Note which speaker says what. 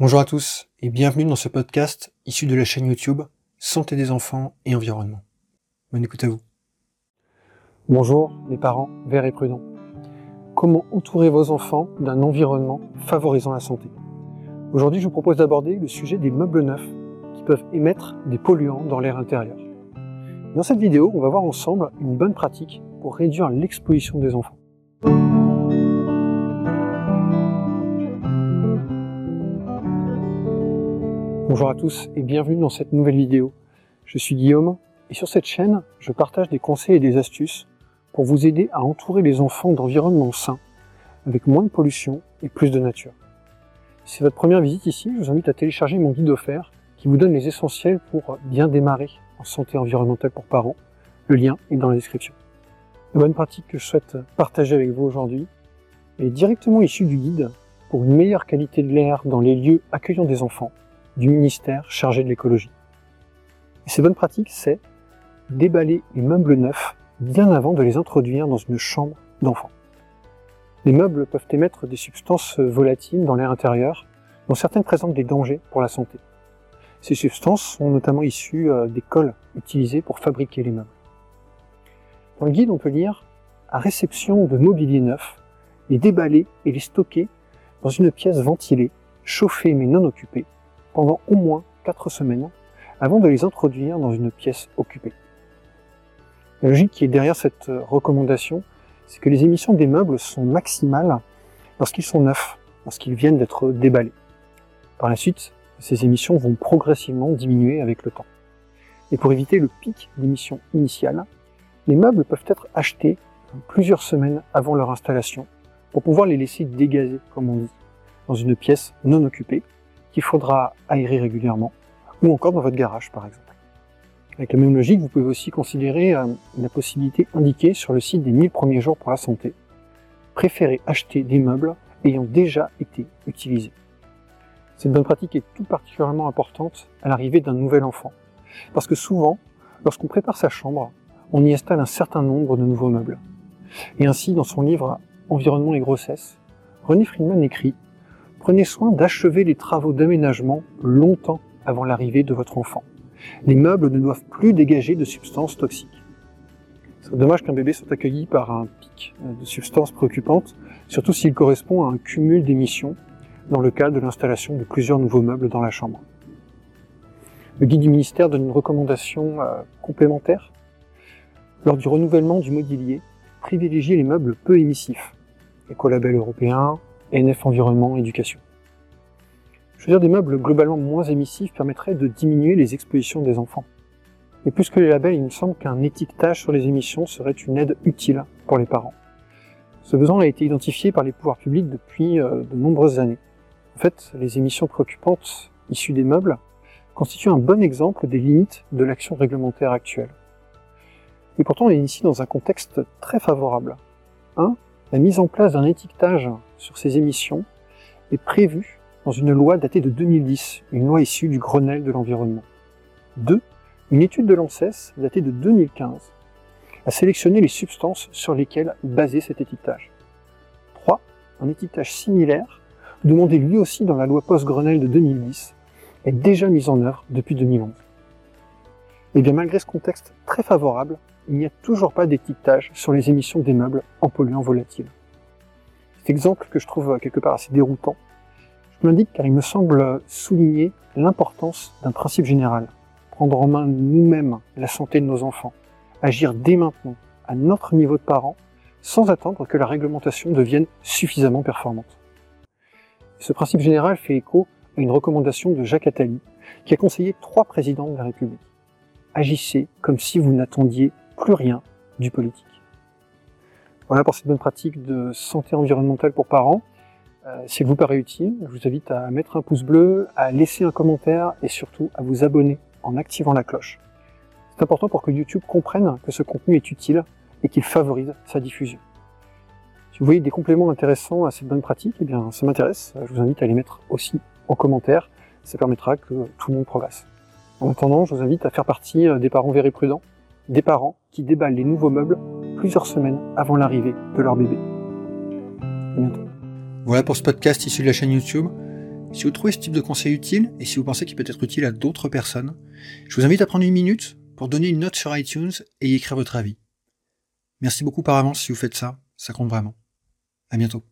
Speaker 1: Bonjour à tous et bienvenue dans ce podcast issu de la chaîne YouTube Santé des enfants et environnement. Bonne écoute à vous. Bonjour les parents verts et prudents. Comment entourer vos enfants d'un environnement favorisant la santé? Aujourd'hui, je vous propose d'aborder le sujet des meubles neufs qui peuvent émettre des polluants dans l'air intérieur. Dans cette vidéo, on va voir ensemble une bonne pratique pour réduire l'exposition des enfants. Bonjour à tous et bienvenue dans cette nouvelle vidéo. Je suis Guillaume et sur cette chaîne, je partage des conseils et des astuces pour vous aider à entourer les enfants d'environnements sains, avec moins de pollution et plus de nature. Si c'est votre première visite ici, je vous invite à télécharger mon guide offert qui vous donne les essentiels pour bien démarrer en santé environnementale pour parents. Le lien est dans la description. La bonne pratique que je souhaite partager avec vous aujourd'hui est directement issue du guide pour une meilleure qualité de l'air dans les lieux accueillant des enfants du ministère chargé de l'écologie. Et ces bonnes pratiques, c'est déballer les meubles neufs bien avant de les introduire dans une chambre d'enfant. Les meubles peuvent émettre des substances volatiles dans l'air intérieur, dont certaines présentent des dangers pour la santé. Ces substances sont notamment issues euh, des cols utilisés pour fabriquer les meubles. Dans le guide, on peut lire à réception de mobilier neuf, les déballer et les stocker dans une pièce ventilée, chauffée mais non occupée, pendant au moins 4 semaines avant de les introduire dans une pièce occupée. La logique qui est derrière cette recommandation, c'est que les émissions des meubles sont maximales lorsqu'ils sont neufs, lorsqu'ils viennent d'être déballés. Par la suite, ces émissions vont progressivement diminuer avec le temps. Et pour éviter le pic d'émissions initiales, les meubles peuvent être achetés plusieurs semaines avant leur installation pour pouvoir les laisser dégazer, comme on dit, dans une pièce non occupée qu'il faudra aérer régulièrement, ou encore dans votre garage par exemple. Avec la même logique, vous pouvez aussi considérer euh, la possibilité indiquée sur le site des 1000 premiers jours pour la santé. Préférez acheter des meubles ayant déjà été utilisés. Cette bonne pratique est tout particulièrement importante à l'arrivée d'un nouvel enfant. Parce que souvent, lorsqu'on prépare sa chambre, on y installe un certain nombre de nouveaux meubles. Et ainsi, dans son livre Environnement et grossesse, René Friedman écrit Prenez soin d'achever les travaux d'aménagement longtemps avant l'arrivée de votre enfant. Les meubles ne doivent plus dégager de substances toxiques. C'est dommage qu'un bébé soit accueilli par un pic de substances préoccupantes, surtout s'il correspond à un cumul d'émissions dans le cas de l'installation de plusieurs nouveaux meubles dans la chambre. Le guide du ministère donne une recommandation euh, complémentaire. Lors du renouvellement du mobilier, privilégiez les meubles peu émissifs, écolabel européen, NF Environnement Éducation. Choisir des meubles globalement moins émissifs permettrait de diminuer les expositions des enfants. Et plus que les labels, il me semble qu'un étiquetage sur les émissions serait une aide utile pour les parents. Ce besoin a été identifié par les pouvoirs publics depuis euh, de nombreuses années. En fait, les émissions préoccupantes issues des meubles constituent un bon exemple des limites de l'action réglementaire actuelle. Et pourtant, on est ici dans un contexte très favorable. 1. La mise en place d'un étiquetage sur ces émissions est prévue dans une loi datée de 2010, une loi issue du Grenelle de l'environnement. 2. Une étude de l'ANSES datée de 2015 a sélectionné les substances sur lesquelles baser cet étiquetage. 3. Un étiquetage similaire, demandé lui aussi dans la loi post-Grenelle de 2010, est déjà mis en œuvre depuis 2011. Et bien malgré ce contexte très favorable, il n'y a toujours pas d'étiquetage sur les émissions des meubles en polluants volatiles. Cet exemple que je trouve quelque part assez déroutant, je l'indique car il me semble souligner l'importance d'un principe général. Prendre en main nous-mêmes la santé de nos enfants. Agir dès maintenant, à notre niveau de parents, sans attendre que la réglementation devienne suffisamment performante. Ce principe général fait écho à une recommandation de Jacques Attali, qui a conseillé trois présidents de la République. Agissez comme si vous n'attendiez plus rien du politique. Voilà pour cette bonne pratique de santé environnementale pour parents. Euh, si elle vous paraît utile, je vous invite à mettre un pouce bleu, à laisser un commentaire et surtout à vous abonner en activant la cloche. C'est important pour que YouTube comprenne que ce contenu est utile et qu'il favorise sa diffusion. Si vous voyez des compléments intéressants à cette bonne pratique, eh bien ça m'intéresse. Je vous invite à les mettre aussi en commentaire. Ça permettra que tout le monde progresse. En attendant, je vous invite à faire partie euh, des parents verts prudents des parents qui déballent les nouveaux meubles semaines avant l'arrivée de leur bébé.
Speaker 2: Bientôt. Voilà pour ce podcast issu de la chaîne YouTube.
Speaker 1: Si vous trouvez ce type de conseil utile et si vous pensez qu'il peut être utile à d'autres personnes, je vous invite à prendre une minute pour donner une note sur iTunes et y écrire votre avis. Merci beaucoup par avance si vous faites ça, ça compte vraiment. À bientôt.